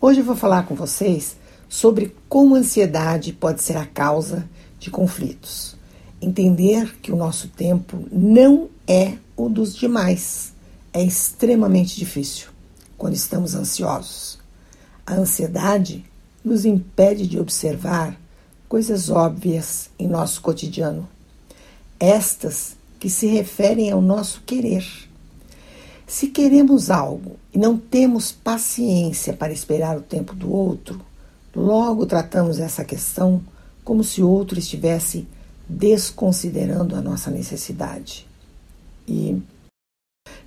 Hoje eu vou falar com vocês sobre como a ansiedade pode ser a causa de conflitos. Entender que o nosso tempo não é o dos demais. É extremamente difícil quando estamos ansiosos. A ansiedade nos impede de observar coisas óbvias em nosso cotidiano. Estas que se referem ao nosso querer se queremos algo e não temos paciência para esperar o tempo do outro, logo tratamos essa questão como se o outro estivesse desconsiderando a nossa necessidade. E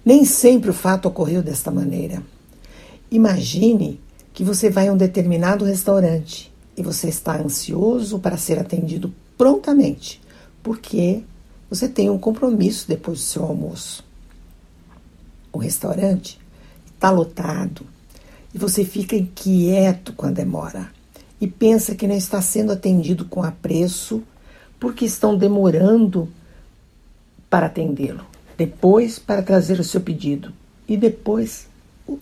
nem sempre o fato ocorreu desta maneira. Imagine que você vai a um determinado restaurante e você está ansioso para ser atendido prontamente, porque você tem um compromisso depois do seu almoço o restaurante está lotado e você fica inquieto quando demora e pensa que não está sendo atendido com apreço porque estão demorando para atendê-lo, depois para trazer o seu pedido e depois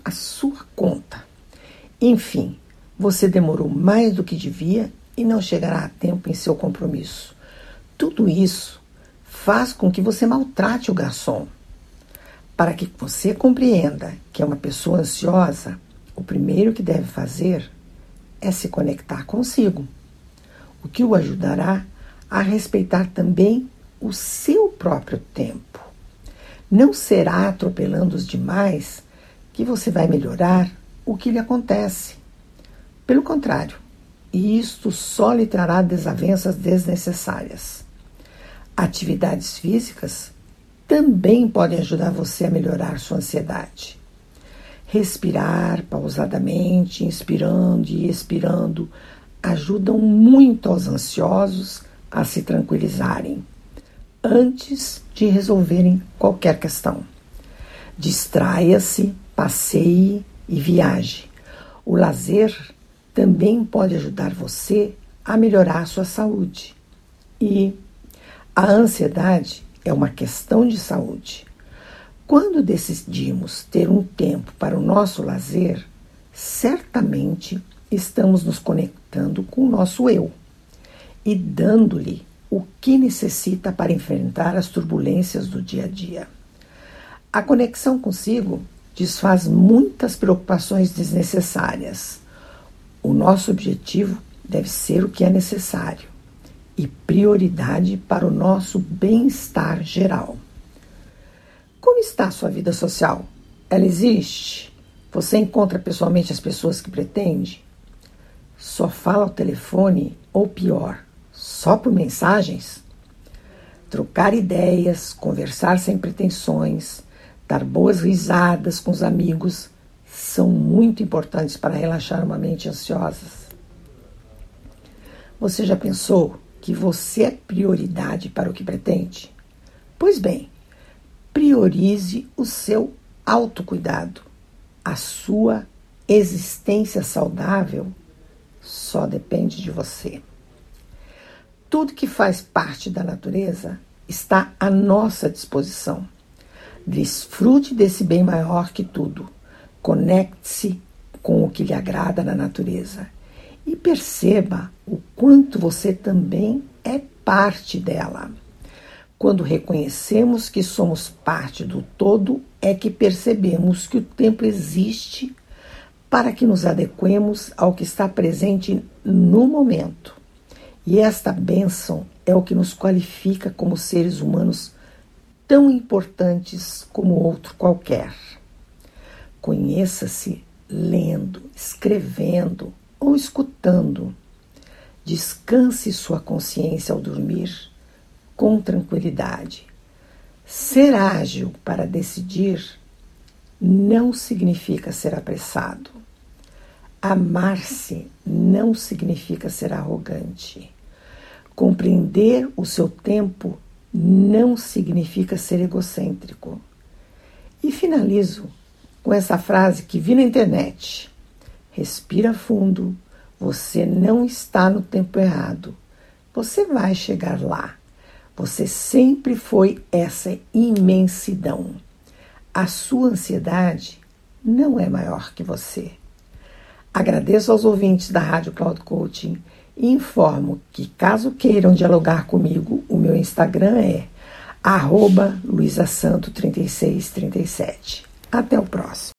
a sua conta. Enfim, você demorou mais do que devia e não chegará a tempo em seu compromisso. Tudo isso faz com que você maltrate o garçom para que você compreenda que é uma pessoa ansiosa, o primeiro que deve fazer é se conectar consigo, o que o ajudará a respeitar também o seu próprio tempo. Não será atropelando os demais que você vai melhorar o que lhe acontece. Pelo contrário, e isto só lhe trará desavenças desnecessárias. Atividades físicas também podem ajudar você a melhorar sua ansiedade. Respirar pausadamente, inspirando e expirando, ajudam muito aos ansiosos a se tranquilizarem antes de resolverem qualquer questão. Distraia-se, passeie e viaje. O lazer também pode ajudar você a melhorar sua saúde. E a ansiedade é uma questão de saúde. Quando decidimos ter um tempo para o nosso lazer, certamente estamos nos conectando com o nosso eu e dando-lhe o que necessita para enfrentar as turbulências do dia a dia. A conexão consigo desfaz muitas preocupações desnecessárias. O nosso objetivo deve ser o que é necessário e prioridade para o nosso bem-estar geral. Como está a sua vida social? Ela existe? Você encontra pessoalmente as pessoas que pretende? Só fala ao telefone ou pior, só por mensagens? Trocar ideias, conversar sem pretensões, dar boas risadas com os amigos são muito importantes para relaxar uma mente ansiosa. Você já pensou que você é prioridade para o que pretende? Pois bem, priorize o seu autocuidado. A sua existência saudável só depende de você. Tudo que faz parte da natureza está à nossa disposição. Desfrute desse bem maior que tudo. Conecte-se com o que lhe agrada na natureza e perceba o quanto você também é parte dela. Quando reconhecemos que somos parte do todo, é que percebemos que o tempo existe para que nos adequemos ao que está presente no momento. E esta bênção é o que nos qualifica como seres humanos tão importantes como outro qualquer. Conheça-se lendo, escrevendo, ou escutando. Descanse sua consciência ao dormir com tranquilidade. Ser ágil para decidir não significa ser apressado. Amar-se não significa ser arrogante. Compreender o seu tempo não significa ser egocêntrico. E finalizo com essa frase que vi na internet: Respira fundo, você não está no tempo errado. Você vai chegar lá. Você sempre foi essa imensidão. A sua ansiedade não é maior que você. Agradeço aos ouvintes da Rádio Cloud Coaching e informo que, caso queiram dialogar comigo, o meu Instagram é arroba luisasanto3637. Até o próximo.